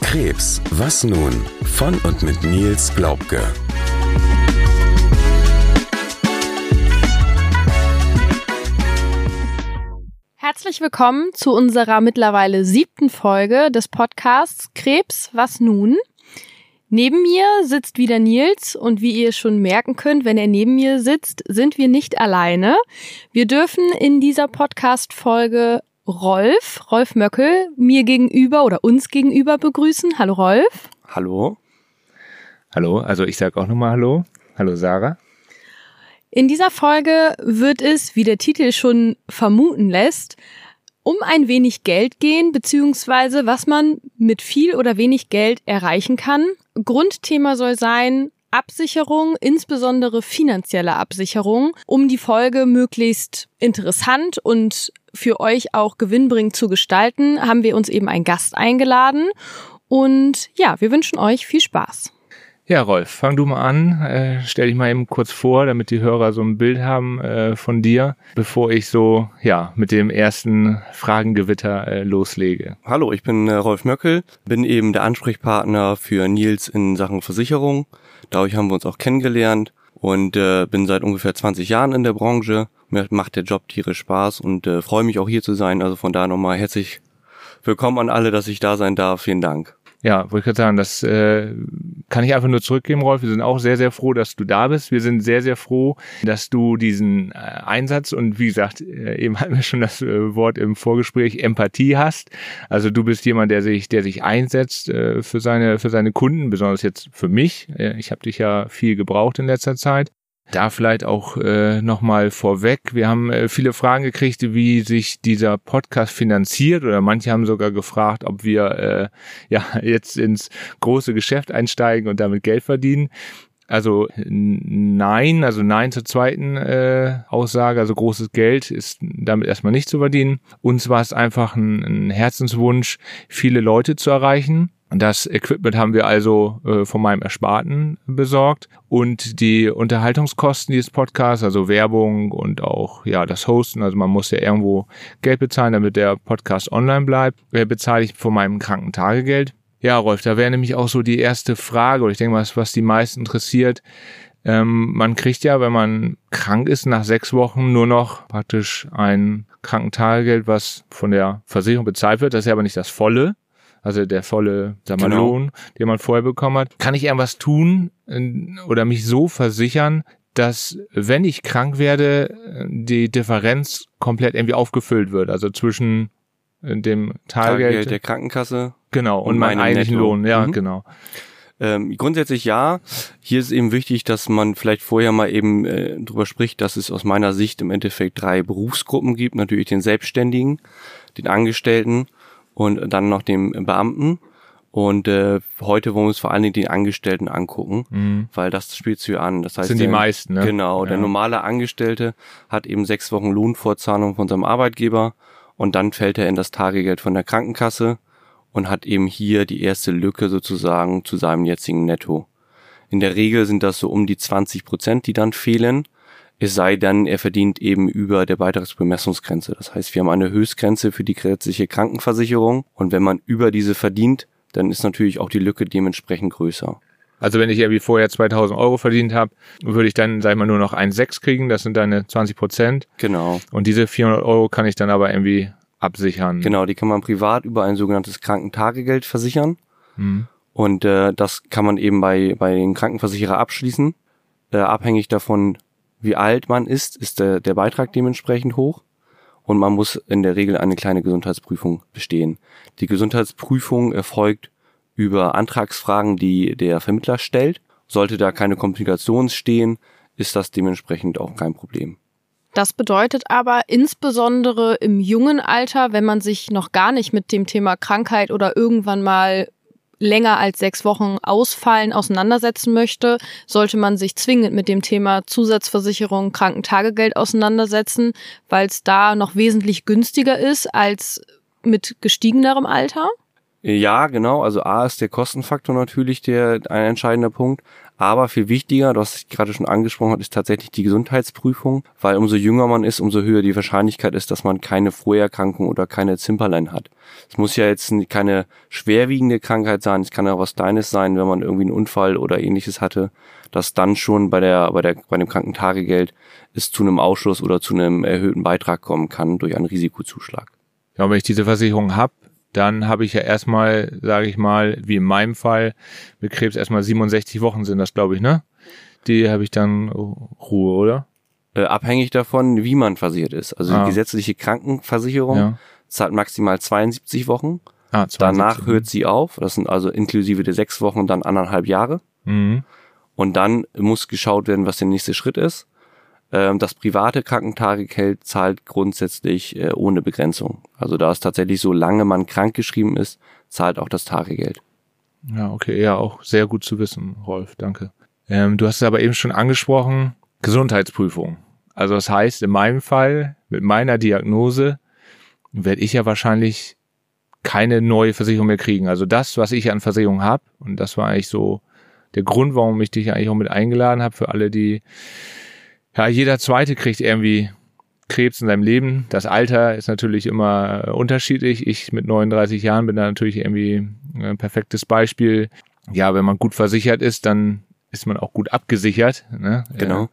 Krebs, was nun? Von und mit Nils Glaubke. Herzlich willkommen zu unserer mittlerweile siebten Folge des Podcasts Krebs, was nun? Neben mir sitzt wieder Nils und wie ihr schon merken könnt, wenn er neben mir sitzt, sind wir nicht alleine. Wir dürfen in dieser Podcast-Folge Rolf, Rolf Möckel, mir gegenüber oder uns gegenüber begrüßen. Hallo Rolf. Hallo. Hallo, also ich sage auch nochmal Hallo. Hallo Sarah. In dieser Folge wird es, wie der Titel schon vermuten lässt, um ein wenig Geld gehen, beziehungsweise was man mit viel oder wenig Geld erreichen kann. Grundthema soll sein, Absicherung, insbesondere finanzielle Absicherung, um die Folge möglichst interessant und für euch auch gewinnbringend zu gestalten, haben wir uns eben einen Gast eingeladen. Und ja, wir wünschen euch viel Spaß. Ja, Rolf, fang du mal an. Äh, stell dich mal eben kurz vor, damit die Hörer so ein Bild haben äh, von dir, bevor ich so ja mit dem ersten Fragengewitter äh, loslege. Hallo, ich bin äh, Rolf Möckel, bin eben der Ansprechpartner für Nils in Sachen Versicherung. Dadurch haben wir uns auch kennengelernt und äh, bin seit ungefähr 20 Jahren in der Branche. Mir macht der Job tierisch Spaß und äh, freue mich auch hier zu sein. Also von daher nochmal herzlich willkommen an alle, dass ich da sein darf. Vielen Dank. Ja, wollte ich gerade sagen, das äh, kann ich einfach nur zurückgeben, Rolf. Wir sind auch sehr, sehr froh, dass du da bist. Wir sind sehr, sehr froh, dass du diesen äh, Einsatz und wie gesagt, äh, eben hatten wir schon das äh, Wort im Vorgespräch, Empathie hast. Also du bist jemand, der sich, der sich einsetzt äh, für seine, für seine Kunden, besonders jetzt für mich. Äh, ich habe dich ja viel gebraucht in letzter Zeit. Da vielleicht auch äh, nochmal vorweg. Wir haben äh, viele Fragen gekriegt, wie sich dieser Podcast finanziert oder manche haben sogar gefragt, ob wir äh, ja jetzt ins große Geschäft einsteigen und damit Geld verdienen. Also nein, also nein zur zweiten äh, Aussage, also großes Geld ist damit erstmal nicht zu verdienen. Uns war es einfach ein, ein Herzenswunsch, viele Leute zu erreichen das Equipment haben wir also äh, von meinem Ersparten besorgt und die Unterhaltungskosten dieses Podcasts, also Werbung und auch ja das Hosten, also man muss ja irgendwo Geld bezahlen, damit der Podcast online bleibt, äh, bezahle ich von meinem Krankentagegeld. Ja, Rolf, da wäre nämlich auch so die erste Frage, oder ich denke mal, was die meisten interessiert. Ähm, man kriegt ja, wenn man krank ist, nach sechs Wochen nur noch praktisch ein Krankentagegeld, was von der Versicherung bezahlt wird. Das ist ja aber nicht das volle also der volle sag mal, genau. Lohn, den man vorher bekommen hat. Kann ich irgendwas tun äh, oder mich so versichern, dass wenn ich krank werde, die Differenz komplett irgendwie aufgefüllt wird, also zwischen äh, dem Taggeld, Taggeld der Krankenkasse genau und, und meinem eigentlichen Netto. Lohn, ja, mhm. genau. Ähm, grundsätzlich ja. Hier ist eben wichtig, dass man vielleicht vorher mal eben äh, drüber spricht, dass es aus meiner Sicht im Endeffekt drei Berufsgruppen gibt. Natürlich den Selbstständigen, den Angestellten und dann noch dem Beamten. Und äh, heute wollen wir uns vor allen Dingen den Angestellten angucken, mhm. weil das spielt zu an. Das heißt, sind der, die meisten, ne? Genau, ja. der normale Angestellte hat eben sechs Wochen Lohnfortzahlung von seinem Arbeitgeber und dann fällt er in das Tagegeld von der Krankenkasse und hat eben hier die erste Lücke sozusagen zu seinem jetzigen Netto. In der Regel sind das so um die 20 Prozent, die dann fehlen. Es sei denn, er verdient eben über der Beitragsbemessungsgrenze. Das heißt, wir haben eine Höchstgrenze für die gesetzliche Krankenversicherung und wenn man über diese verdient, dann ist natürlich auch die Lücke dementsprechend größer. Also wenn ich irgendwie vorher 2000 Euro verdient habe, würde ich dann, sag ich mal, nur noch 1,6 kriegen. Das sind dann 20 Prozent. Genau. Und diese 400 Euro kann ich dann aber irgendwie absichern. Genau, die kann man privat über ein sogenanntes Krankentagegeld versichern. Mhm. Und äh, das kann man eben bei, bei den Krankenversicherer abschließen. Äh, abhängig davon, wie alt man ist, ist der, der Beitrag dementsprechend hoch. Und man muss in der Regel eine kleine Gesundheitsprüfung bestehen. Die Gesundheitsprüfung erfolgt über Antragsfragen, die der Vermittler stellt. Sollte da keine Komplikation stehen, ist das dementsprechend auch kein Problem. Das bedeutet aber insbesondere im jungen Alter, wenn man sich noch gar nicht mit dem Thema Krankheit oder irgendwann mal länger als sechs Wochen ausfallen auseinandersetzen möchte, sollte man sich zwingend mit dem Thema Zusatzversicherung, Krankentagegeld auseinandersetzen, weil es da noch wesentlich günstiger ist als mit gestiegenerem Alter? Ja, genau. Also A ist der Kostenfaktor natürlich der ein entscheidender Punkt. Aber viel wichtiger, du hast es gerade schon angesprochen, ist tatsächlich die Gesundheitsprüfung, weil umso jünger man ist, umso höher die Wahrscheinlichkeit ist, dass man keine Vorerkrankung oder keine Zimperlein hat. Es muss ja jetzt keine schwerwiegende Krankheit sein, es kann auch was Kleines sein, wenn man irgendwie einen Unfall oder ähnliches hatte, dass dann schon bei der, bei der, bei dem Krankentagegeld es zu einem Ausschuss oder zu einem erhöhten Beitrag kommen kann durch einen Risikozuschlag. Ja, wenn ich diese Versicherung habe, dann habe ich ja erstmal, sage ich mal, wie in meinem Fall, mit Krebs erstmal 67 Wochen sind das, glaube ich, ne? Die habe ich dann Ruhe, oder? Äh, abhängig davon, wie man versichert ist. Also ah. die gesetzliche Krankenversicherung ja. zahlt maximal 72 Wochen. Ah, 72. Danach hört sie auf. Das sind also inklusive der sechs Wochen dann anderthalb Jahre. Mhm. Und dann muss geschaut werden, was der nächste Schritt ist. Ähm, das private Krankentagegeld zahlt grundsätzlich äh, ohne Begrenzung. Also da ist tatsächlich, solange man krankgeschrieben ist, zahlt auch das Tagegeld. Ja, okay, ja, auch sehr gut zu wissen, Rolf, danke. Ähm, du hast es aber eben schon angesprochen, Gesundheitsprüfung. Also das heißt, in meinem Fall, mit meiner Diagnose, werde ich ja wahrscheinlich keine neue Versicherung mehr kriegen. Also das, was ich an Versicherung habe, und das war eigentlich so der Grund, warum ich dich eigentlich auch mit eingeladen habe, für alle, die ja, jeder Zweite kriegt irgendwie Krebs in seinem Leben. Das Alter ist natürlich immer äh, unterschiedlich. Ich mit 39 Jahren bin da natürlich irgendwie ein perfektes Beispiel. Ja, wenn man gut versichert ist, dann ist man auch gut abgesichert. Ne? Genau.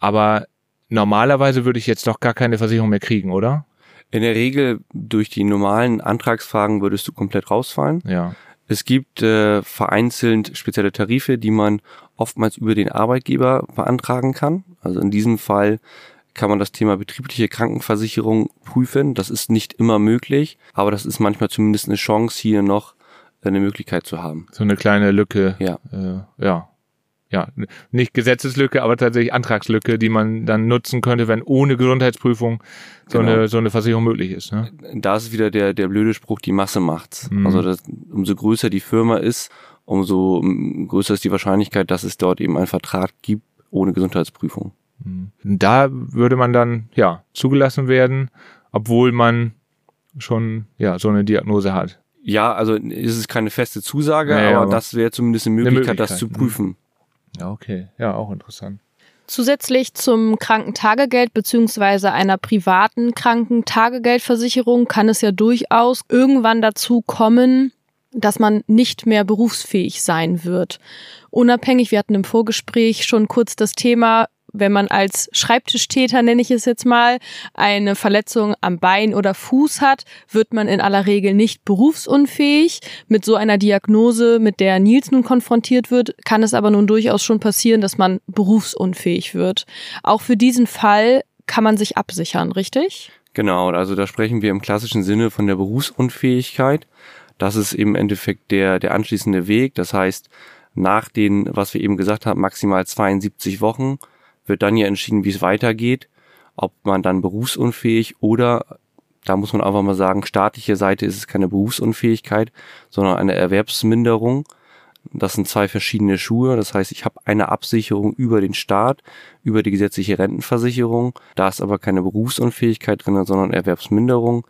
Aber normalerweise würde ich jetzt doch gar keine Versicherung mehr kriegen, oder? In der Regel durch die normalen Antragsfragen würdest du komplett rausfallen. Ja. Es gibt äh, vereinzelt spezielle Tarife, die man oftmals über den Arbeitgeber beantragen kann. Also in diesem Fall kann man das Thema betriebliche Krankenversicherung prüfen. Das ist nicht immer möglich, aber das ist manchmal zumindest eine Chance, hier noch eine Möglichkeit zu haben. So eine kleine Lücke. Ja. Äh, ja ja, nicht Gesetzeslücke, aber tatsächlich Antragslücke, die man dann nutzen könnte, wenn ohne Gesundheitsprüfung so genau. eine so eine Versicherung möglich ist. Ne? Da ist wieder der der blöde Spruch: Die Masse macht's. Mhm. Also das, umso größer die Firma ist, umso größer ist die Wahrscheinlichkeit, dass es dort eben einen Vertrag gibt ohne Gesundheitsprüfung. Mhm. Da würde man dann ja zugelassen werden, obwohl man schon ja so eine Diagnose hat. Ja, also ist es keine feste Zusage, naja, aber, aber, das wäre zumindest eine Möglichkeit, eine Möglichkeit das zu ne? prüfen. Ja, okay. Ja, auch interessant. Zusätzlich zum Krankentagegeld beziehungsweise einer privaten Krankentagegeldversicherung kann es ja durchaus irgendwann dazu kommen, dass man nicht mehr berufsfähig sein wird. Unabhängig, wir hatten im Vorgespräch schon kurz das Thema, wenn man als Schreibtischtäter, nenne ich es jetzt mal, eine Verletzung am Bein oder Fuß hat, wird man in aller Regel nicht berufsunfähig. Mit so einer Diagnose, mit der Nils nun konfrontiert wird, kann es aber nun durchaus schon passieren, dass man berufsunfähig wird. Auch für diesen Fall kann man sich absichern, richtig? Genau, also da sprechen wir im klassischen Sinne von der Berufsunfähigkeit. Das ist im Endeffekt der, der anschließende Weg. Das heißt, nach den, was wir eben gesagt haben, maximal 72 Wochen wird dann ja entschieden, wie es weitergeht, ob man dann berufsunfähig oder da muss man einfach mal sagen, staatliche Seite ist es keine Berufsunfähigkeit, sondern eine Erwerbsminderung. Das sind zwei verschiedene Schuhe. Das heißt, ich habe eine Absicherung über den Staat, über die gesetzliche Rentenversicherung. Da ist aber keine Berufsunfähigkeit drin, sondern Erwerbsminderung.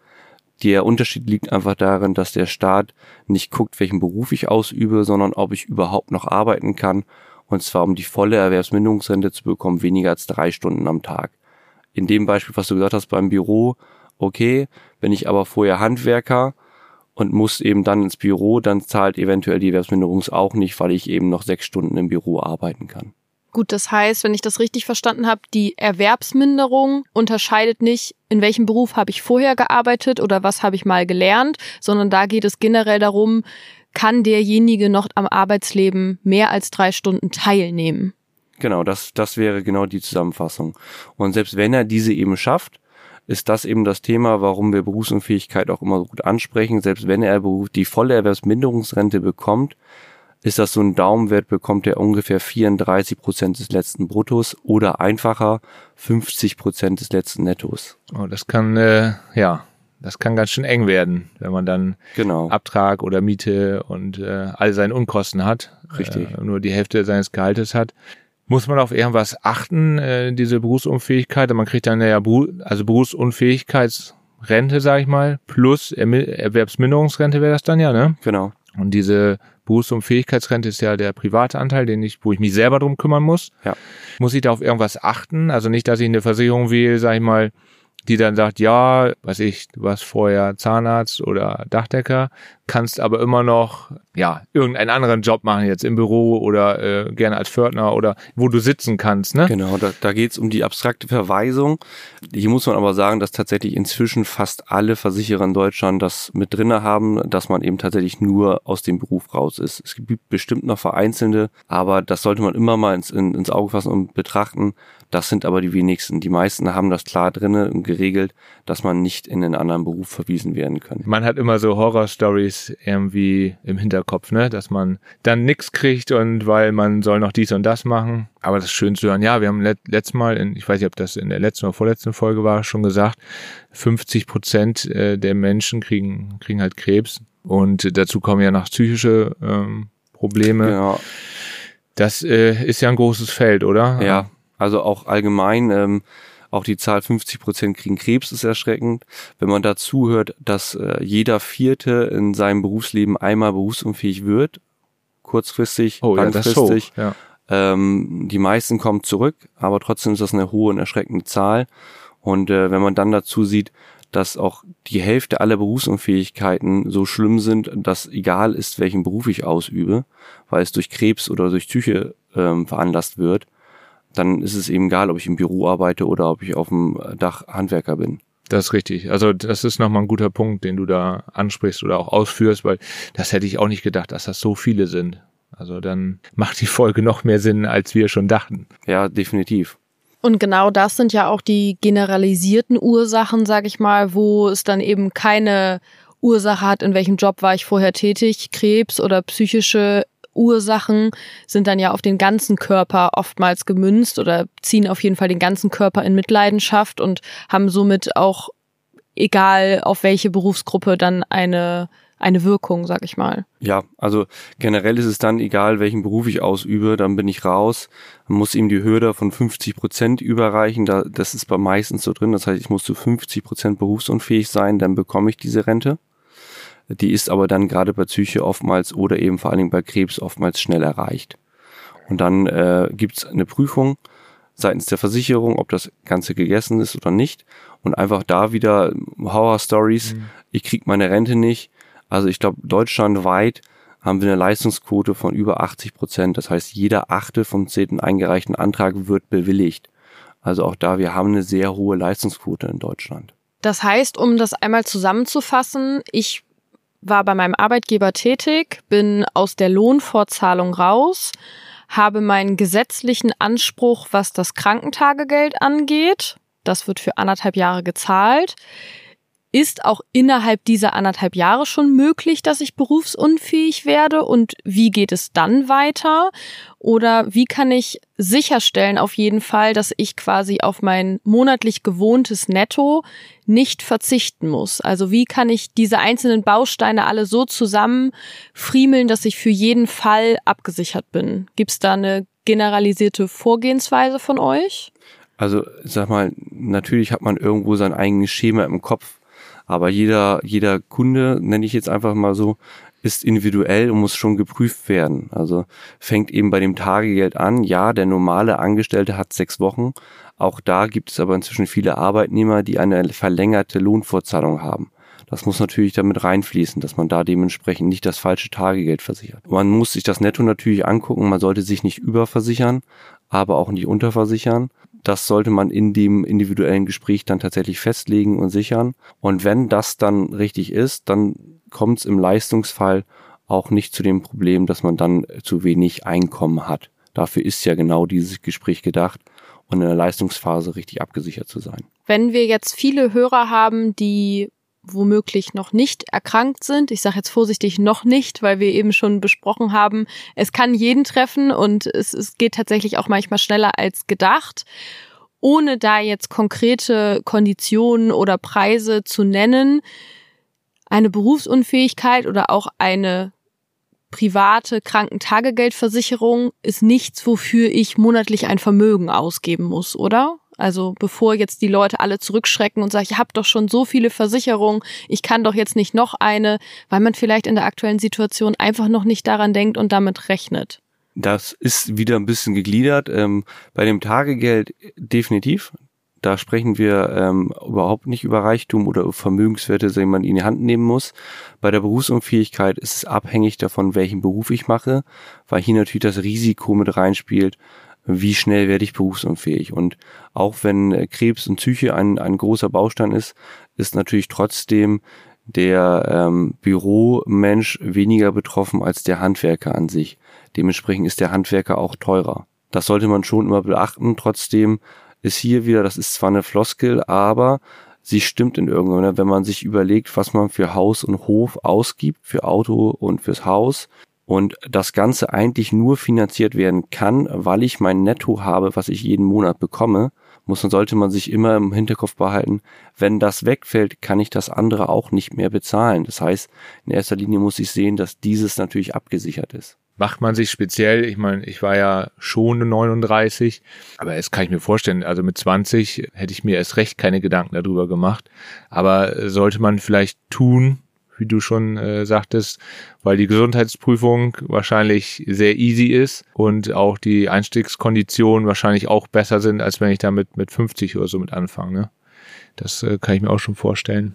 Der Unterschied liegt einfach darin, dass der Staat nicht guckt, welchen Beruf ich ausübe, sondern ob ich überhaupt noch arbeiten kann und zwar um die volle Erwerbsminderungsrente zu bekommen, weniger als drei Stunden am Tag. In dem Beispiel, was du gesagt hast beim Büro, okay, bin ich aber vorher Handwerker und muss eben dann ins Büro, dann zahlt eventuell die Erwerbsminderung auch nicht, weil ich eben noch sechs Stunden im Büro arbeiten kann. Gut, das heißt, wenn ich das richtig verstanden habe, die Erwerbsminderung unterscheidet nicht, in welchem Beruf habe ich vorher gearbeitet oder was habe ich mal gelernt, sondern da geht es generell darum, kann derjenige noch am Arbeitsleben mehr als drei Stunden teilnehmen. Genau, das, das wäre genau die Zusammenfassung. Und selbst wenn er diese eben schafft, ist das eben das Thema, warum wir Berufsunfähigkeit auch immer so gut ansprechen. Selbst wenn er die volle Erwerbsminderungsrente bekommt, ist das so ein Daumenwert, bekommt er ungefähr 34 Prozent des letzten Bruttos oder einfacher 50 Prozent des letzten Nettos. Oh, das kann, äh, ja, das kann ganz schön eng werden, wenn man dann genau. Abtrag oder Miete und äh, all seine Unkosten hat. Richtig. Äh, nur die Hälfte seines Gehaltes hat. Muss man auf irgendwas achten, äh, diese Berufsunfähigkeit? Man kriegt dann ja Beru also Berufsunfähigkeitsrente, sag ich mal, plus er Erwerbsminderungsrente wäre das dann ja, ne? Genau. Und diese Berufsunfähigkeitsrente ist ja der private Anteil, den ich, wo ich mich selber drum kümmern muss. Ja. Muss ich da auf irgendwas achten? Also nicht, dass ich eine Versicherung wähle, sag ich mal, die dann sagt, ja, was ich, du warst vorher Zahnarzt oder Dachdecker, kannst aber immer noch, ja, irgendeinen anderen Job machen, jetzt im Büro oder äh, gerne als Pförtner oder wo du sitzen kannst, ne? Genau, da, da geht es um die abstrakte Verweisung. Hier muss man aber sagen, dass tatsächlich inzwischen fast alle Versicherer in Deutschland das mit drinne haben, dass man eben tatsächlich nur aus dem Beruf raus ist. Es gibt bestimmt noch vereinzelte, aber das sollte man immer mal ins, in, ins Auge fassen und betrachten, das sind aber die wenigsten. Die meisten haben das klar drinne und geregelt, dass man nicht in einen anderen Beruf verwiesen werden kann. Man hat immer so Horror-Stories irgendwie im Hinterkopf, ne, dass man dann nix kriegt und weil man soll noch dies und das machen. Aber das ist schön zu hören. Ja, wir haben let letztes Mal, in, ich weiß nicht, ob das in der letzten oder vorletzten Folge war, schon gesagt, 50 Prozent äh, der Menschen kriegen, kriegen halt Krebs. Und dazu kommen ja noch psychische ähm, Probleme. Genau. Das äh, ist ja ein großes Feld, oder? Ja, also auch allgemein, ähm, auch die Zahl 50 Prozent kriegen Krebs ist erschreckend. Wenn man dazu hört, dass äh, jeder Vierte in seinem Berufsleben einmal berufsunfähig wird, kurzfristig, Oh, ja, langfristig, hoch. Ja. ähm, die meisten kommen zurück, aber trotzdem ist das eine hohe und erschreckende Zahl. Und äh, wenn man dann dazu sieht, dass auch die Hälfte aller Berufsunfähigkeiten so schlimm sind, dass egal ist, welchen Beruf ich ausübe, weil es durch Krebs oder durch Psyche ähm, veranlasst wird, dann ist es eben egal, ob ich im Büro arbeite oder ob ich auf dem Dach Handwerker bin. Das ist richtig. Also das ist nochmal ein guter Punkt, den du da ansprichst oder auch ausführst, weil das hätte ich auch nicht gedacht, dass das so viele sind. Also dann macht die Folge noch mehr Sinn, als wir schon dachten. Ja, definitiv. Und genau das sind ja auch die generalisierten Ursachen, sag ich mal, wo es dann eben keine Ursache hat, in welchem Job war ich vorher tätig, Krebs oder psychische Ursachen sind dann ja auf den ganzen Körper oftmals gemünzt oder ziehen auf jeden Fall den ganzen Körper in Mitleidenschaft und haben somit auch, egal auf welche Berufsgruppe, dann eine, eine Wirkung, sag ich mal. Ja, also generell ist es dann egal, welchen Beruf ich ausübe, dann bin ich raus, muss ihm die Hürde von 50 Prozent überreichen, da, das ist bei meistens so drin, das heißt, ich muss zu 50 Prozent berufsunfähig sein, dann bekomme ich diese Rente. Die ist aber dann gerade bei Psyche oftmals oder eben vor allen Dingen bei Krebs oftmals schnell erreicht. Und dann äh, gibt's eine Prüfung seitens der Versicherung, ob das Ganze gegessen ist oder nicht. Und einfach da wieder Horror-Stories, ich krieg meine Rente nicht. Also ich glaube, deutschlandweit haben wir eine Leistungsquote von über 80 Prozent. Das heißt, jeder achte vom zehnten eingereichten Antrag wird bewilligt. Also auch da, wir haben eine sehr hohe Leistungsquote in Deutschland. Das heißt, um das einmal zusammenzufassen, ich war bei meinem Arbeitgeber tätig, bin aus der Lohnfortzahlung raus, habe meinen gesetzlichen Anspruch, was das Krankentagegeld angeht. Das wird für anderthalb Jahre gezahlt. Ist auch innerhalb dieser anderthalb Jahre schon möglich, dass ich berufsunfähig werde? Und wie geht es dann weiter? Oder wie kann ich sicherstellen auf jeden Fall, dass ich quasi auf mein monatlich gewohntes Netto nicht verzichten muss? Also wie kann ich diese einzelnen Bausteine alle so zusammen friemeln, dass ich für jeden Fall abgesichert bin? Gibt es da eine generalisierte Vorgehensweise von euch? Also sag mal, natürlich hat man irgendwo sein eigenes Schema im Kopf, aber jeder, jeder Kunde, nenne ich jetzt einfach mal so, ist individuell und muss schon geprüft werden. Also fängt eben bei dem Tagegeld an. Ja, der normale Angestellte hat sechs Wochen. Auch da gibt es aber inzwischen viele Arbeitnehmer, die eine verlängerte Lohnfortzahlung haben. Das muss natürlich damit reinfließen, dass man da dementsprechend nicht das falsche Tagegeld versichert. Man muss sich das Netto natürlich angucken. Man sollte sich nicht überversichern, aber auch nicht unterversichern. Das sollte man in dem individuellen Gespräch dann tatsächlich festlegen und sichern. Und wenn das dann richtig ist, dann kommt es im Leistungsfall auch nicht zu dem Problem, dass man dann zu wenig Einkommen hat. Dafür ist ja genau dieses Gespräch gedacht und in der Leistungsphase richtig abgesichert zu sein. Wenn wir jetzt viele Hörer haben, die womöglich noch nicht erkrankt sind. Ich sage jetzt vorsichtig noch nicht, weil wir eben schon besprochen haben, es kann jeden treffen und es, es geht tatsächlich auch manchmal schneller als gedacht. Ohne da jetzt konkrete Konditionen oder Preise zu nennen, eine Berufsunfähigkeit oder auch eine private Krankentagegeldversicherung ist nichts, wofür ich monatlich ein Vermögen ausgeben muss, oder? Also bevor jetzt die Leute alle zurückschrecken und sagen, ich habe doch schon so viele Versicherungen, ich kann doch jetzt nicht noch eine, weil man vielleicht in der aktuellen Situation einfach noch nicht daran denkt und damit rechnet. Das ist wieder ein bisschen gegliedert. Ähm, bei dem Tagegeld definitiv. Da sprechen wir ähm, überhaupt nicht über Reichtum oder Vermögenswerte, die man in die Hand nehmen muss. Bei der Berufsunfähigkeit ist es abhängig davon, welchen Beruf ich mache, weil hier natürlich das Risiko mit reinspielt, wie schnell werde ich berufsunfähig. Und auch wenn äh, Krebs und Psyche ein, ein großer Baustein ist, ist natürlich trotzdem der ähm, Büromensch weniger betroffen als der Handwerker an sich. Dementsprechend ist der Handwerker auch teurer. Das sollte man schon immer beachten. Trotzdem ist hier wieder, das ist zwar eine Floskel, aber sie stimmt in irgendeiner, wenn man sich überlegt, was man für Haus und Hof ausgibt, für Auto und fürs Haus und das Ganze eigentlich nur finanziert werden kann, weil ich mein Netto habe, was ich jeden Monat bekomme, muss und sollte man sich immer im Hinterkopf behalten, wenn das wegfällt, kann ich das andere auch nicht mehr bezahlen. Das heißt, in erster Linie muss ich sehen, dass dieses natürlich abgesichert ist. Macht man sich speziell, ich meine, ich war ja schon 39, aber es kann ich mir vorstellen, also mit 20 hätte ich mir erst recht keine Gedanken darüber gemacht, aber sollte man vielleicht tun, wie du schon äh, sagtest, weil die Gesundheitsprüfung wahrscheinlich sehr easy ist und auch die Einstiegskonditionen wahrscheinlich auch besser sind, als wenn ich damit mit 50 oder so mit anfange. Ne? Das äh, kann ich mir auch schon vorstellen.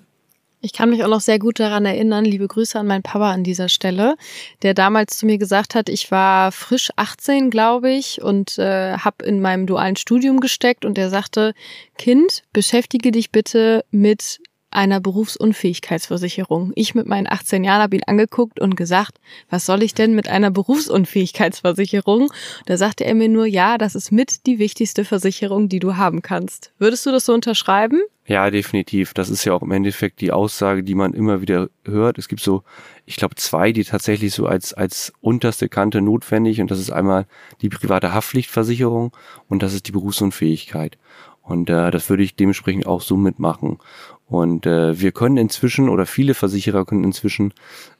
Ich kann mich auch noch sehr gut daran erinnern, liebe Grüße an meinen Papa an dieser Stelle, der damals zu mir gesagt hat, ich war frisch 18, glaube ich, und äh, habe in meinem dualen Studium gesteckt und er sagte, Kind, beschäftige dich bitte mit einer Berufsunfähigkeitsversicherung. Ich mit meinen 18 Jahren habe ihn angeguckt und gesagt, was soll ich denn mit einer Berufsunfähigkeitsversicherung? Da sagte er mir nur, ja, das ist mit die wichtigste Versicherung, die du haben kannst. Würdest du das so unterschreiben? Ja, definitiv. Das ist ja auch im Endeffekt die Aussage, die man immer wieder hört. Es gibt so, ich glaube, zwei, die tatsächlich so als, als unterste Kante notwendig und das ist einmal die private Haftpflichtversicherung und das ist die Berufsunfähigkeit. Und äh, das würde ich dementsprechend auch so mitmachen. Und äh, wir können inzwischen oder viele Versicherer können inzwischen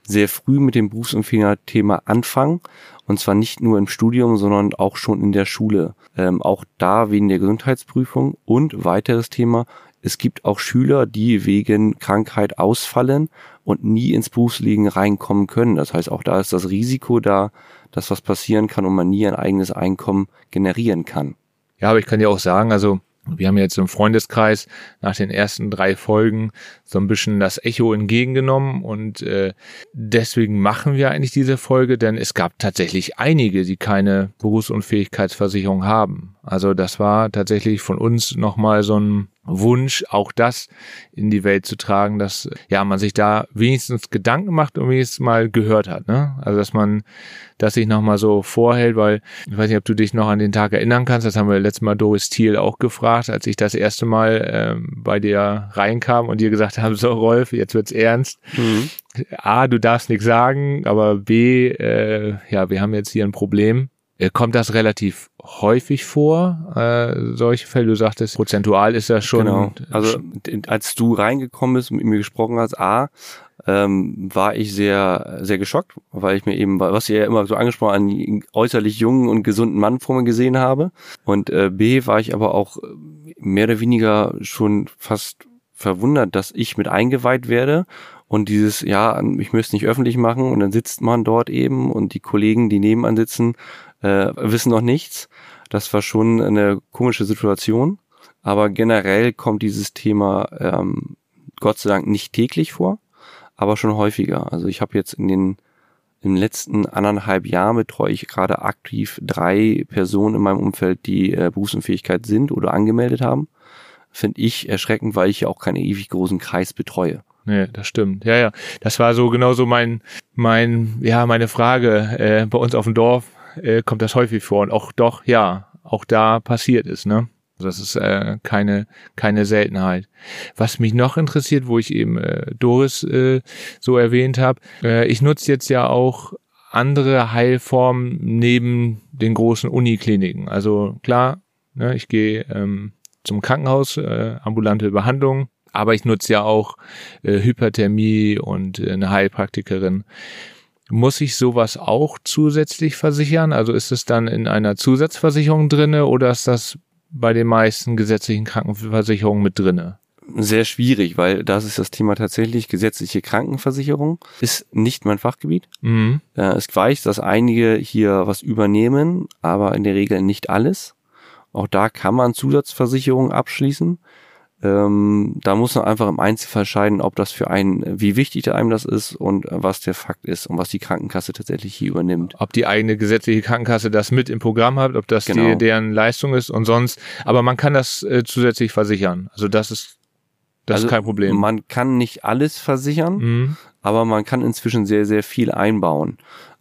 sehr früh mit dem Berufsunfähiger-Thema anfangen. Und zwar nicht nur im Studium, sondern auch schon in der Schule. Ähm, auch da wegen der Gesundheitsprüfung. Und weiteres Thema, es gibt auch Schüler, die wegen Krankheit ausfallen und nie ins Berufsleben reinkommen können. Das heißt, auch da ist das Risiko da, dass was passieren kann und man nie ein eigenes Einkommen generieren kann. Ja, aber ich kann dir auch sagen, also wir haben jetzt im Freundeskreis nach den ersten drei Folgen so ein bisschen das Echo entgegengenommen und äh, deswegen machen wir eigentlich diese Folge, denn es gab tatsächlich einige, die keine Berufsunfähigkeitsversicherung haben. Also das war tatsächlich von uns nochmal so ein Wunsch, auch das in die Welt zu tragen, dass ja man sich da wenigstens Gedanken macht und wenigstens mal gehört hat. Ne? Also dass man das sich nochmal so vorhält, weil ich weiß nicht, ob du dich noch an den Tag erinnern kannst, das haben wir letztes Mal Doris Thiel auch gefragt, als ich das erste Mal ähm, bei dir reinkam und dir gesagt habe, so Rolf, jetzt wird's ernst. Mhm. A, du darfst nichts sagen, aber B, äh, ja, wir haben jetzt hier ein Problem äh, kommt das relativ häufig vor, äh, solche Fälle? Du sagtest, prozentual ist das schon. Genau. Also als du reingekommen bist und mit mir gesprochen hast, A, ähm, war ich sehr, sehr geschockt, weil ich mir eben, was ihr ja immer so angesprochen, einen äußerlich jungen und gesunden Mann vor mir gesehen habe. Und äh, B, war ich aber auch mehr oder weniger schon fast verwundert, dass ich mit eingeweiht werde und dieses, ja, ich es nicht öffentlich machen und dann sitzt man dort eben und die Kollegen, die nebenan sitzen, äh, wissen noch nichts. Das war schon eine komische Situation. Aber generell kommt dieses Thema ähm, Gott sei Dank nicht täglich vor, aber schon häufiger. Also ich habe jetzt in den im letzten anderthalb Jahr betreue ich gerade aktiv drei Personen in meinem Umfeld, die äh, Berufsunfähigkeit sind oder angemeldet haben. Finde ich erschreckend, weil ich ja auch keinen ewig großen Kreis betreue. Nee, das stimmt. Ja, ja. Das war so genauso mein, mein, ja, meine Frage äh, bei uns auf dem Dorf äh, kommt das häufig vor und auch doch, ja, auch da passiert es, ne? Das ist äh, keine, keine Seltenheit. Was mich noch interessiert, wo ich eben äh, Doris äh, so erwähnt habe, äh, ich nutze jetzt ja auch andere Heilformen neben den großen Unikliniken. Also klar, ne, ich gehe ähm, zum Krankenhaus, äh, ambulante Behandlung, aber ich nutze ja auch äh, Hyperthermie und äh, eine Heilpraktikerin. Muss ich sowas auch zusätzlich versichern? Also ist es dann in einer Zusatzversicherung drinne oder ist das bei den meisten gesetzlichen Krankenversicherungen mit drinne? Sehr schwierig, weil das ist das Thema tatsächlich gesetzliche Krankenversicherung ist nicht mein Fachgebiet. Mhm. Äh, es weiß, dass einige hier was übernehmen, aber in der Regel nicht alles. Auch da kann man Zusatzversicherungen abschließen. Ähm, da muss man einfach im Einzelfall entscheiden, ob das für einen, wie wichtig einem das ist und was der Fakt ist und was die Krankenkasse tatsächlich hier übernimmt. Ob die eigene gesetzliche Krankenkasse das mit im Programm hat, ob das Genau. die, deren Leistung ist und sonst. Aber man kann das äh, zusätzlich versichern. Also das ist, das Also ist kein Problem. Man kann nicht alles versichern, mhm. aber man kann inzwischen sehr, sehr viel einbauen.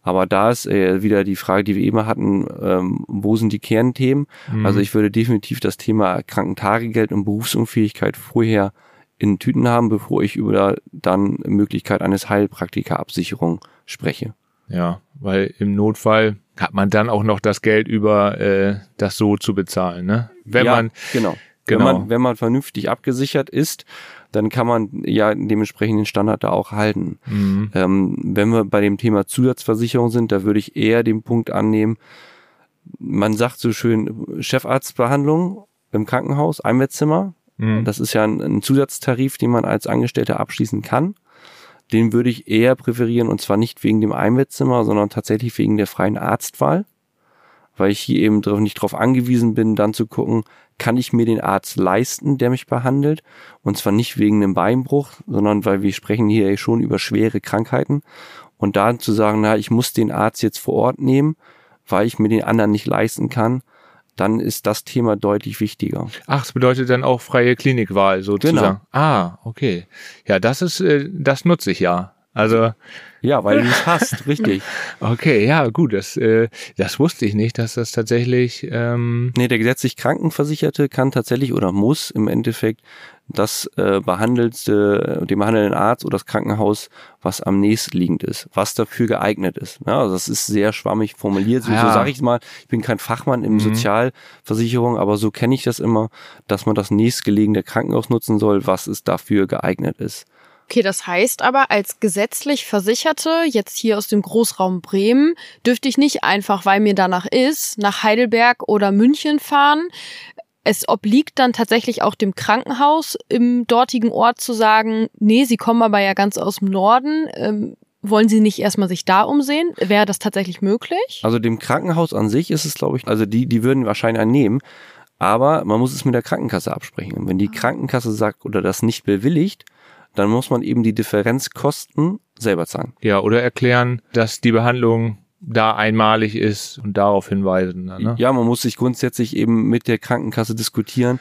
Aber da ist äh, wieder die Frage, die wir eben hatten, ähm, wo sind die Kernthemen? Mhm. Also ich würde definitiv das Thema Krankentagegeld und Berufsunfähigkeit vorher in Tüten haben, bevor ich über dann Möglichkeit eines Heilpraktikerabsicherung spreche. Ja, weil im Notfall hat man dann auch noch das Geld über, äh, das so zu bezahlen, ne? Wenn ja, man, genau. genau. Wenn man, wenn man vernünftig abgesichert ist, dann kann man ja dementsprechend den Standard da auch halten. mhm. Ähm, wenn wir bei dem Thema Zusatzversicherung sind, da würde ich eher den Punkt annehmen, man sagt so schön Chefarztbehandlung im Krankenhaus, Einbettzimmer. Mhm. Das ist ja ein, ein Zusatztarif, den man als Angestellter abschließen kann. Den würde ich eher präferieren und zwar nicht wegen dem Einbettzimmer, sondern tatsächlich wegen der freien Arztwahl, weil ich hier eben nicht darauf angewiesen bin, dann zu gucken, kann ich mir den Arzt leisten, der mich behandelt und zwar nicht wegen einem Beinbruch, sondern weil wir sprechen hier schon über schwere Krankheiten und dann zu sagen, na, ich muss den Arzt jetzt vor Ort nehmen, weil ich mir den anderen nicht leisten kann, dann ist das Thema deutlich wichtiger. Ach, das bedeutet dann auch freie Klinikwahl sozusagen. Genau. Ah, okay. Ja, das ist, äh, das nutze ich ja. Also, Ja, weil du es hast, richtig. okay, ja, gut, das, äh, das wusste ich nicht, dass das tatsächlich, ähm, Nee, der gesetzlich Krankenversicherte kann tatsächlich oder muss im Endeffekt das äh, behandelte, dem behandelnden Arzt oder das Krankenhaus, was am nächstliegend ist, was dafür geeignet ist. Ja, also das ist sehr schwammig formuliert. So, Ja. so sage ich mal, ich bin kein Fachmann im Mhm. Sozialversicherung, aber so kenne ich das immer, dass man das nächstgelegene Krankenhaus nutzen soll, was es dafür geeignet ist. Okay, das heißt aber, als gesetzlich Versicherte, jetzt hier aus dem Großraum Bremen, dürfte ich nicht einfach, weil mir danach ist, nach Heidelberg oder München fahren. Es obliegt dann tatsächlich auch dem Krankenhaus im dortigen Ort zu sagen, nee, Sie kommen aber ja ganz aus dem Norden. Ähm, wollen Sie nicht erstmal sich da umsehen? Wäre das tatsächlich möglich? Also dem Krankenhaus an sich ist es, glaube ich, also die, die würden wahrscheinlich einen nehmen, aber man muss es mit der Krankenkasse absprechen. Und wenn die Krankenkasse sagt oder das nicht bewilligt, dann muss man eben die Differenzkosten selber zahlen. ja, oder erklären, dass die Behandlung da einmalig ist und darauf hinweisen. Ne? Ja, man muss sich grundsätzlich eben mit der Krankenkasse diskutieren,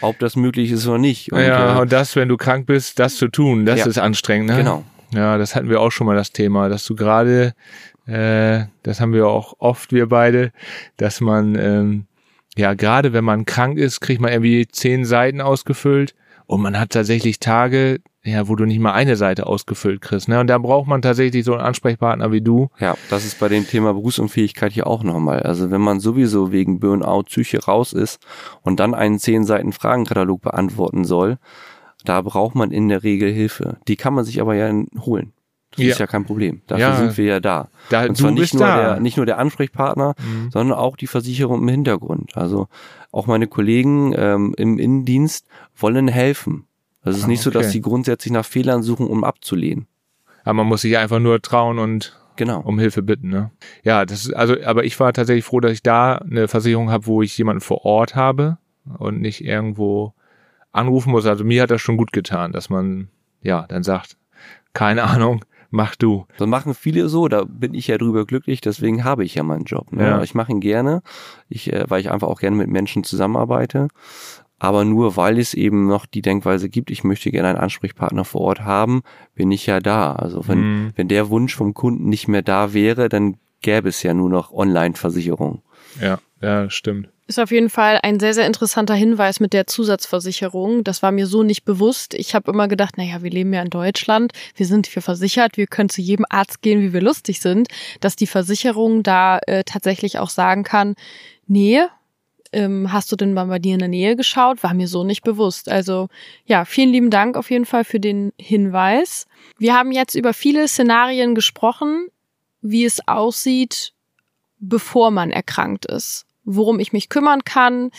ob das möglich ist oder nicht. Und, ja, äh, und das, wenn du krank bist, das zu tun, das Ja. ist anstrengend. Ne? genau. Ja, das hatten wir auch schon mal das Thema, dass du gerade, äh, das haben wir auch oft, wir beide, dass man, ähm, ja, gerade wenn man krank ist, kriegt man irgendwie zehn Seiten ausgefüllt und man hat tatsächlich Tage, ja, wo du nicht mal eine Seite ausgefüllt kriegst. Ne? Und da braucht man tatsächlich so einen Ansprechpartner wie du. Ja, das ist bei dem Thema Berufsunfähigkeit hier auch nochmal. Also wenn man sowieso wegen Burnout, Psyche raus ist und dann einen zehn Seiten Fragenkatalog beantworten soll, da braucht man in der Regel Hilfe. Die kann man sich aber ja holen. Das Ja. ist ja kein Problem. Dafür Ja. sind wir ja da. Da, Und zwar du nicht nur, da. der, nicht nur der Ansprechpartner, Mhm. sondern auch die Versicherung im Hintergrund. Also auch meine Kollegen ähm, im Innendienst wollen helfen. Also es ist Ah, nicht so, dass okay. sie grundsätzlich nach Fehlern suchen, um abzulehnen. Aber man muss sich einfach nur trauen und Genau. um Hilfe bitten, ne? Ja, das ist, also, aber ich war tatsächlich froh, dass ich da eine Versicherung habe, wo ich jemanden vor Ort habe und nicht irgendwo anrufen muss. Also mir hat das schon gut getan, dass man, ja, dann sagt, keine Ahnung, mach du. Das machen viele so, da bin ich ja drüber glücklich, deswegen habe ich ja meinen Job. Ne? Ja. Ich mache ihn gerne, ich, äh, weil ich einfach auch gerne mit Menschen zusammenarbeite. Aber nur weil es eben noch die Denkweise gibt, ich möchte gerne einen Ansprechpartner vor Ort haben, bin ich ja da. Also wenn, Mhm. wenn der Wunsch vom Kunden nicht mehr da wäre, dann gäbe es ja nur noch Online-Versicherung. Ja, ja, stimmt. Ist auf jeden Fall ein sehr, sehr interessanter Hinweis mit der Zusatzversicherung. Das war mir so nicht bewusst. Ich habe immer gedacht, naja, wir leben ja in Deutschland, wir sind hier versichert, wir können zu jedem Arzt gehen, wie wir lustig sind, dass die Versicherung da äh, tatsächlich auch sagen kann, nee, ähm, hast du denn mal bei dir in der Nähe geschaut? War mir so nicht bewusst. Also ja, vielen lieben Dank auf jeden Fall für den Hinweis. Wir haben jetzt über viele Szenarien gesprochen, wie es aussieht, bevor man erkrankt ist worum ich mich kümmern kann,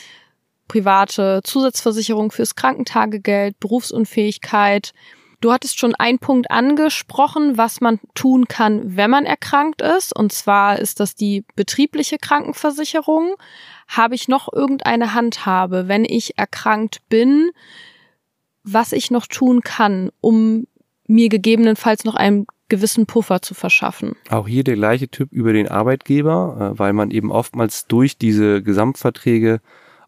private Zusatzversicherung fürs Krankentagegeld, Berufsunfähigkeit. Du hattest schon einen Punkt angesprochen, was man tun kann, wenn man erkrankt ist. Und zwar ist das die betriebliche Krankenversicherung. Habe ich noch irgendeine Handhabe, wenn ich erkrankt bin, was ich noch tun kann, um mir gegebenenfalls noch einen gewissen Puffer zu verschaffen. Auch hier der gleiche Typ über den Arbeitgeber, äh, weil man eben oftmals durch diese Gesamtverträge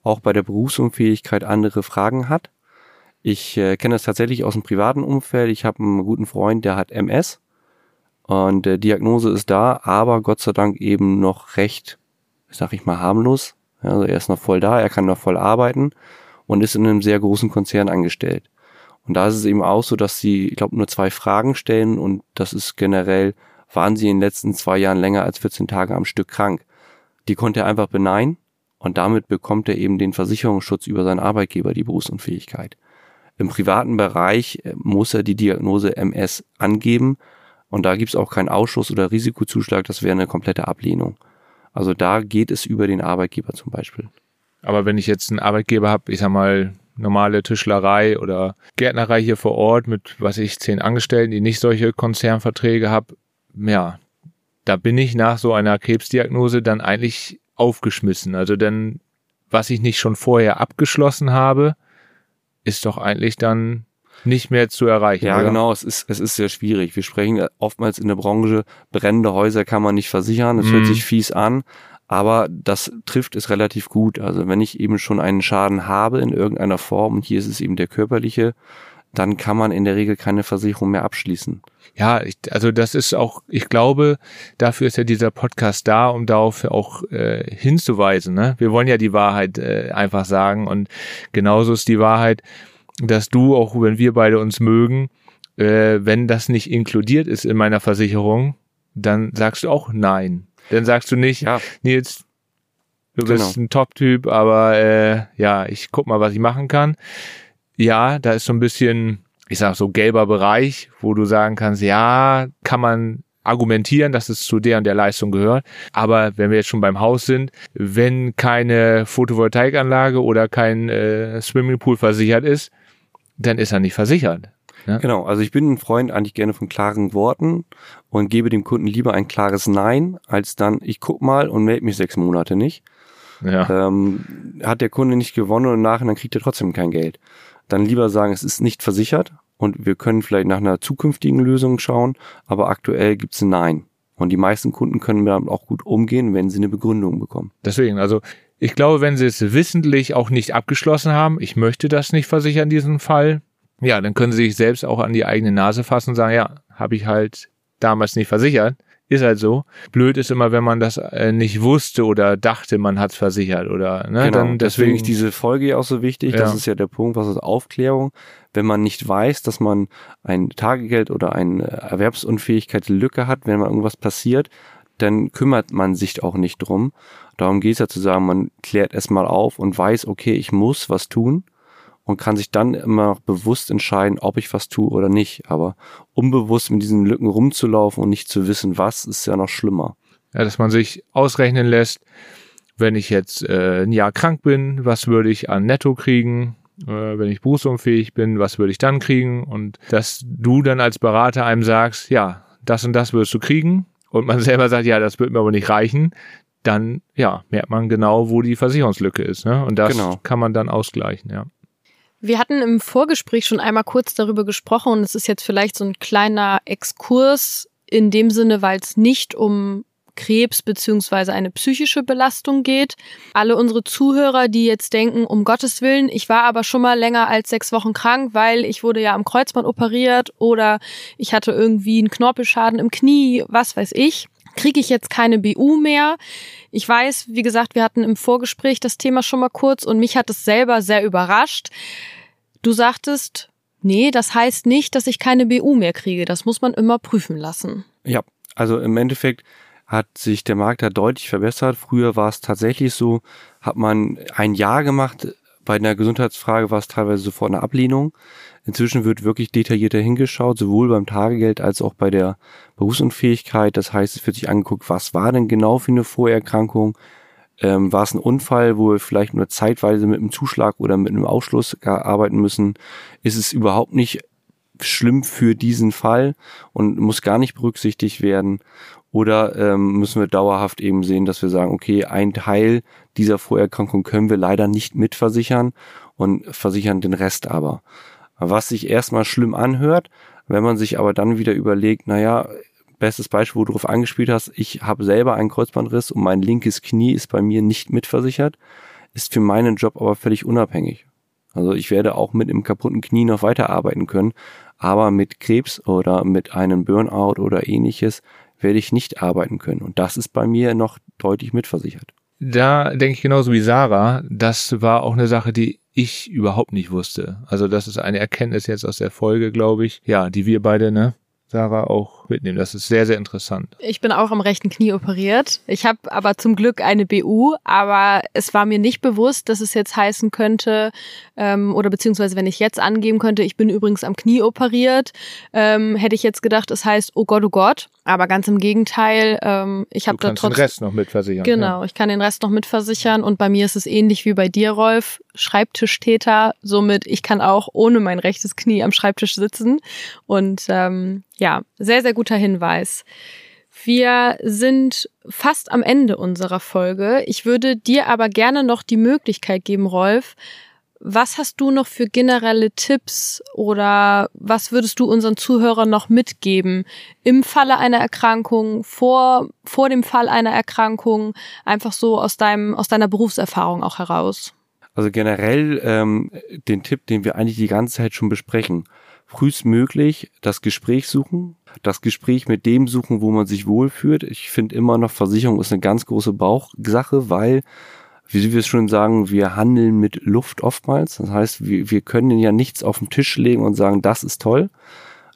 auch bei der Berufsunfähigkeit andere Fragen hat. Ich äh, kenne das tatsächlich aus dem privaten Umfeld. Ich habe einen guten Freund, der hat MS und der Diagnose ist da, aber Gott sei Dank eben noch recht, sag ich mal, harmlos. Also er ist noch voll da, er kann noch voll arbeiten und ist in einem sehr großen Konzern angestellt. Und da ist es eben auch so, dass sie, ich glaube, nur zwei Fragen stellen und das ist generell, waren sie in den letzten zwei Jahren länger als 14 Tage am Stück krank. Die konnte er einfach beneiden und damit bekommt er eben den Versicherungsschutz über seinen Arbeitgeber, die Berufsunfähigkeit. Im privaten Bereich äh, muss er die Diagnose MS angeben und da gibt es auch keinen Ausschuss oder Risikozuschlag, das wäre eine komplette Ablehnung. Also da geht es über den Arbeitgeber zum Beispiel. Aber wenn ich jetzt einen Arbeitgeber habe, ich sag mal, normale Tischlerei oder Gärtnerei hier vor Ort mit, was ich, zehn Angestellten, die nicht solche Konzernverträge habe, ja, da bin ich nach so einer Krebsdiagnose dann eigentlich aufgeschmissen. Also dann, was ich nicht schon vorher abgeschlossen habe, ist doch eigentlich dann nicht mehr zu erreichen. Ja, oder? genau, es ist, es ist sehr schwierig. Wir sprechen oftmals in der Branche, brennende Häuser kann man nicht versichern, es mm. hört mhm. sich fies an, aber das trifft es relativ gut. Also wenn ich eben schon einen Schaden habe in irgendeiner Form, und hier ist es eben der körperliche, dann kann man in der Regel keine Versicherung mehr abschließen. Ja, ich, also das ist auch, ich glaube, dafür ist ja dieser Podcast da, um darauf auch äh, hinzuweisen. Ne? Wir wollen ja die Wahrheit äh, einfach sagen und genauso ist die Wahrheit, dass du, auch wenn wir beide uns mögen, äh, wenn das nicht inkludiert ist in meiner Versicherung, dann sagst du auch nein. Dann sagst du nicht, ja. Nils, du bist genau. ein Top-Typ, aber äh, ja, ich guck mal, was ich machen kann. Ja, da ist so ein bisschen, ich sag so gelber Bereich, wo du sagen kannst, ja, kann man argumentieren, dass es zu der und der Leistung gehört. Aber wenn wir jetzt schon beim Haus sind, wenn keine Photovoltaikanlage oder kein äh, Swimmingpool versichert ist, dann ist er nicht versichert. Ne? Genau, also ich bin ein Freund eigentlich gerne von klaren Worten und gebe dem Kunden lieber ein klares Nein, als dann, ich guck mal und melde mich sechs Monate nicht. Ja. Ähm, hat der Kunde nicht gewonnen und nachher dann kriegt er trotzdem kein Geld. Dann lieber sagen, es ist nicht versichert und wir können vielleicht nach einer zukünftigen Lösung schauen, aber aktuell gibt's ein Nein. Und die meisten Kunden können damit auch gut umgehen, wenn sie eine Begründung bekommen. Deswegen, also ich glaube, wenn sie es wissentlich auch nicht abgeschlossen haben, ich möchte das nicht versichern in diesem Fall, ja, dann können sie sich selbst auch an die eigene Nase fassen und sagen, ja, habe ich halt damals nicht versichert. Ist halt so. Blöd ist immer, wenn man das äh, nicht wusste oder dachte, man hat es versichert oder ne, genau, dann deswegen ist diese Folge auch so wichtig. Ja. Das ist ja der Punkt, was ist Aufklärung. Wenn man nicht weiß, dass man ein Tagegeld oder eine Erwerbsunfähigkeitslücke hat, wenn mal irgendwas passiert, dann kümmert man sich auch nicht drum. Darum geht es ja zu sagen, man klärt erstmal auf und weiß, okay, ich muss was tun und kann sich dann immer noch bewusst entscheiden, ob ich was tue oder nicht. Aber unbewusst mit diesen Lücken rumzulaufen und nicht zu wissen, was, ist ja noch schlimmer. Ja, dass man sich ausrechnen lässt, wenn ich jetzt äh, ein Jahr krank bin, was würde ich an Netto kriegen? Äh, wenn ich berufsunfähig bin, was würde ich dann kriegen? Und dass du dann als Berater einem sagst, ja, das und das wirst du kriegen. Und man selber sagt, ja, das wird mir aber nicht reichen dann ja merkt man genau, wo die Versicherungslücke ist, ne? Und das genau. kann man dann ausgleichen, ja. Wir hatten im Vorgespräch schon einmal kurz darüber gesprochen und es ist jetzt vielleicht so ein kleiner Exkurs in dem Sinne, weil es nicht um Krebs beziehungsweise eine psychische Belastung geht. Alle unsere Zuhörer, die jetzt denken, um Gottes Willen, ich war aber schon mal länger als sechs Wochen krank, weil ich wurde ja am Kreuzband operiert oder ich hatte irgendwie einen Knorpelschaden im Knie, was weiß ich kriege ich jetzt keine BU mehr. Ich weiß, wie gesagt, wir hatten im Vorgespräch das Thema schon mal kurz und mich hat es selber sehr überrascht. Du sagtest, nee, das heißt nicht, dass ich keine BU mehr kriege. Das muss man immer prüfen lassen. Ja, also im Endeffekt hat sich der Markt da deutlich verbessert. Früher war es tatsächlich so, hat man ein Jahr gemacht, bei einer Gesundheitsfrage war es teilweise sofort eine Ablehnung. Inzwischen wird wirklich detaillierter hingeschaut, sowohl beim Tagegeld als auch bei der Berufsunfähigkeit. Das heißt, es wird sich angeguckt, was war denn genau für eine Vorerkrankung, Ähm, war es ein Unfall, wo wir vielleicht nur zeitweise mit einem Zuschlag oder mit einem Ausschluss arbeiten müssen? Ist es überhaupt nicht schlimm für diesen Fall und muss gar nicht berücksichtigt werden? Oder ähm, müssen wir dauerhaft eben sehen, dass wir sagen, okay, ein Teil dieser Vorerkrankung können wir leider nicht mitversichern und versichern den Rest aber. Was sich erstmal schlimm anhört, wenn man sich aber dann wieder überlegt, naja, bestes Beispiel, wo du darauf angespielt hast, ich habe selber einen Kreuzbandriss und mein linkes Knie ist bei mir nicht mitversichert, ist für meinen Job aber völlig unabhängig. Also ich werde auch mit einem kaputten Knie noch weiterarbeiten können, aber mit Krebs oder mit einem Burnout oder ähnliches werde ich nicht arbeiten können. Und das ist bei mir noch deutlich mitversichert. Da denke ich genauso wie Sarah, das war auch eine Sache, die ich überhaupt nicht wusste. Also das ist eine Erkenntnis jetzt aus der Folge, glaube ich. Ja, die wir beide, ne, Sarah, auch mitnehmen. Das ist sehr, sehr interessant. Ich bin auch am rechten Knie operiert. Ich habe aber zum Glück eine BU, aber es war mir nicht bewusst, dass es jetzt heißen könnte, ähm, oder beziehungsweise wenn ich jetzt angeben könnte, ich bin übrigens am Knie operiert, ähm, hätte ich jetzt gedacht, es heißt, oh Gott, oh Gott. Aber ganz im Gegenteil, ähm, ich habe da trotzdem. den Rest noch mitversichern. Genau, ja. ich kann den Rest noch mitversichern und bei mir ist es ähnlich wie bei dir, Rolf. Schreibtischtäter, somit ich kann auch ohne mein rechtes Knie am Schreibtisch sitzen. Und ähm, ja, sehr, sehr guter Hinweis. Wir sind fast am Ende unserer Folge. Ich würde dir aber gerne noch die Möglichkeit geben, Rolf, was hast du noch für generelle Tipps oder was würdest du unseren Zuhörern noch mitgeben im Falle einer Erkrankung, vor, vor dem Fall einer Erkrankung, einfach so aus deinem, aus deiner Berufserfahrung auch heraus? Also generell ähm, den Tipp, den wir eigentlich die ganze Zeit schon besprechen. Frühestmöglich das Gespräch suchen, das Gespräch mit dem suchen, wo man sich wohlfühlt. Ich finde immer noch, Versicherung ist eine ganz große Bauchsache, weil wie wir es schon sagen, wir handeln mit Luft oftmals. Das heißt, wir, wir können ja nichts auf den Tisch legen und sagen, das ist toll.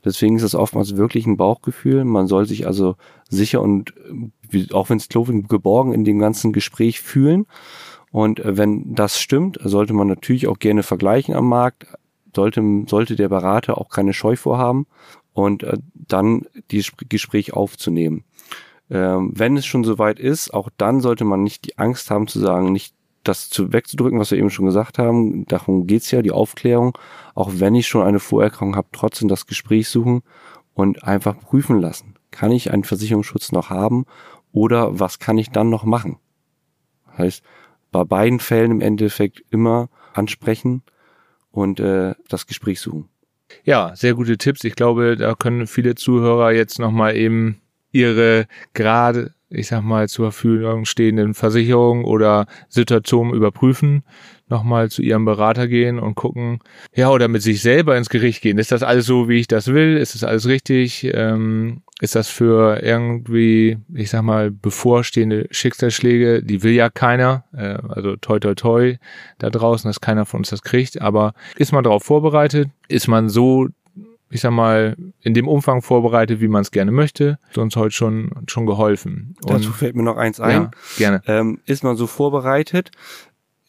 Deswegen ist es oftmals wirklich ein Bauchgefühl. Man soll sich also sicher und auch wenn es klobig geborgen in dem ganzen Gespräch fühlen. Und äh, wenn das stimmt, sollte man natürlich auch gerne vergleichen am Markt. Sollte, sollte der Berater auch keine Scheu vorhaben und äh, dann dieses Gespräch aufzunehmen. Ähm, wenn es schon soweit ist, auch dann sollte man nicht die Angst haben zu sagen, nicht das zu wegzudrücken, was wir eben schon gesagt haben. Darum geht's ja, die Aufklärung. Auch wenn ich schon eine Vorerkrankung habe, trotzdem das Gespräch suchen und einfach prüfen lassen. Kann ich einen Versicherungsschutz noch haben oder was kann ich dann noch machen? Heißt, bei beiden Fällen im Endeffekt immer ansprechen und äh, das Gespräch suchen. Ja, sehr gute Tipps. Ich glaube, da können viele Zuhörer jetzt nochmal eben ihre gerade, ich sag mal, zur Verfügung stehenden Versicherungen oder Situationen überprüfen, nochmal zu ihrem Berater gehen und gucken, ja, oder mit sich selber ins Gericht gehen. Ist das alles so, wie ich das will? Ist das alles richtig? Ähm, ist das für irgendwie, ich sag mal, bevorstehende Schicksalsschläge, die will ja keiner, äh, also toi toi toi da draußen, dass keiner von uns das kriegt, aber ist man darauf vorbereitet? Ist man so ich sag mal, in dem Umfang vorbereitet, wie man es gerne möchte, ist uns heute schon, schon geholfen. Und, Dazu fällt mir noch eins ein. Ja, gerne. Ähm, ist man so vorbereitet?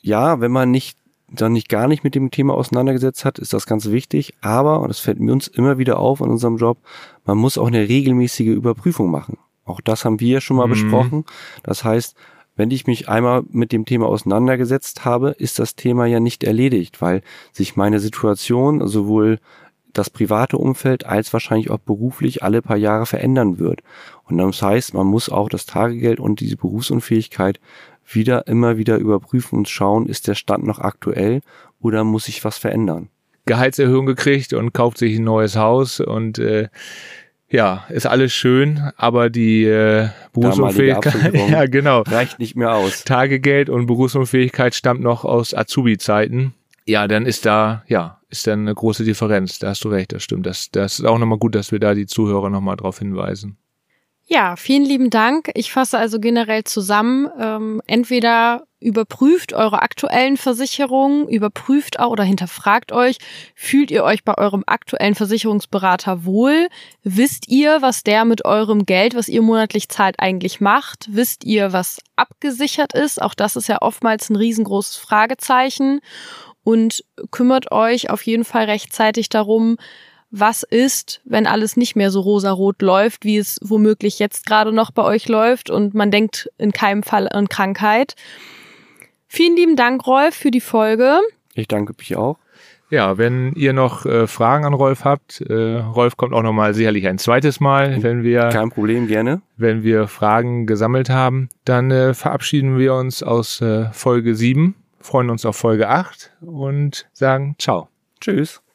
Ja, wenn man nicht dann nicht gar nicht mit dem Thema auseinandergesetzt hat, ist das ganz wichtig. Aber, und das fällt mir uns immer wieder auf in unserem Job, man muss auch eine regelmäßige Überprüfung machen. Auch das haben wir schon mal mhm. besprochen. Das heißt, wenn ich mich einmal mit dem Thema auseinandergesetzt habe, ist das Thema ja nicht erledigt, weil sich meine Situation sowohl das private Umfeld als wahrscheinlich auch beruflich alle paar Jahre verändern wird. Und das heißt, man muss auch das Tagegeld und diese Berufsunfähigkeit wieder immer wieder überprüfen und schauen, ist der Stand noch aktuell oder muss sich was verändern. Gehaltserhöhung gekriegt und kauft sich ein neues Haus und äh, ja, ist alles schön, aber die äh, Berufsunfähigkeit ja, genau. reicht nicht mehr aus. Tagegeld und Berufsunfähigkeit stammt noch aus Azubi-Zeiten. Ja, dann ist da, ja, ist dann eine große Differenz. Da hast du recht, das stimmt. Das, das ist auch nochmal gut, dass wir da die Zuhörer nochmal drauf hinweisen. Ja, vielen lieben Dank. Ich fasse also generell zusammen. Ähm, entweder überprüft eure aktuellen Versicherungen, überprüft auch oder hinterfragt euch, fühlt ihr euch bei eurem aktuellen Versicherungsberater wohl? Wisst ihr, was der mit eurem Geld, was ihr monatlich zahlt, eigentlich macht? Wisst ihr, was abgesichert ist? Auch das ist ja oftmals ein riesengroßes Fragezeichen und kümmert euch auf jeden Fall rechtzeitig darum, was ist, wenn alles nicht mehr so rosarot läuft, wie es womöglich jetzt gerade noch bei euch läuft und man denkt in keinem Fall an Krankheit. Vielen lieben Dank, Rolf, für die Folge. Ich danke mich auch. Ja, wenn ihr noch äh, Fragen an Rolf habt, äh, Rolf kommt auch nochmal sicherlich ein zweites Mal, wenn wir, Kein Problem, gerne. wenn wir Fragen gesammelt haben, dann äh, verabschieden wir uns aus äh, Folge 7, freuen uns auf Folge 8 und sagen ciao. Tschüss.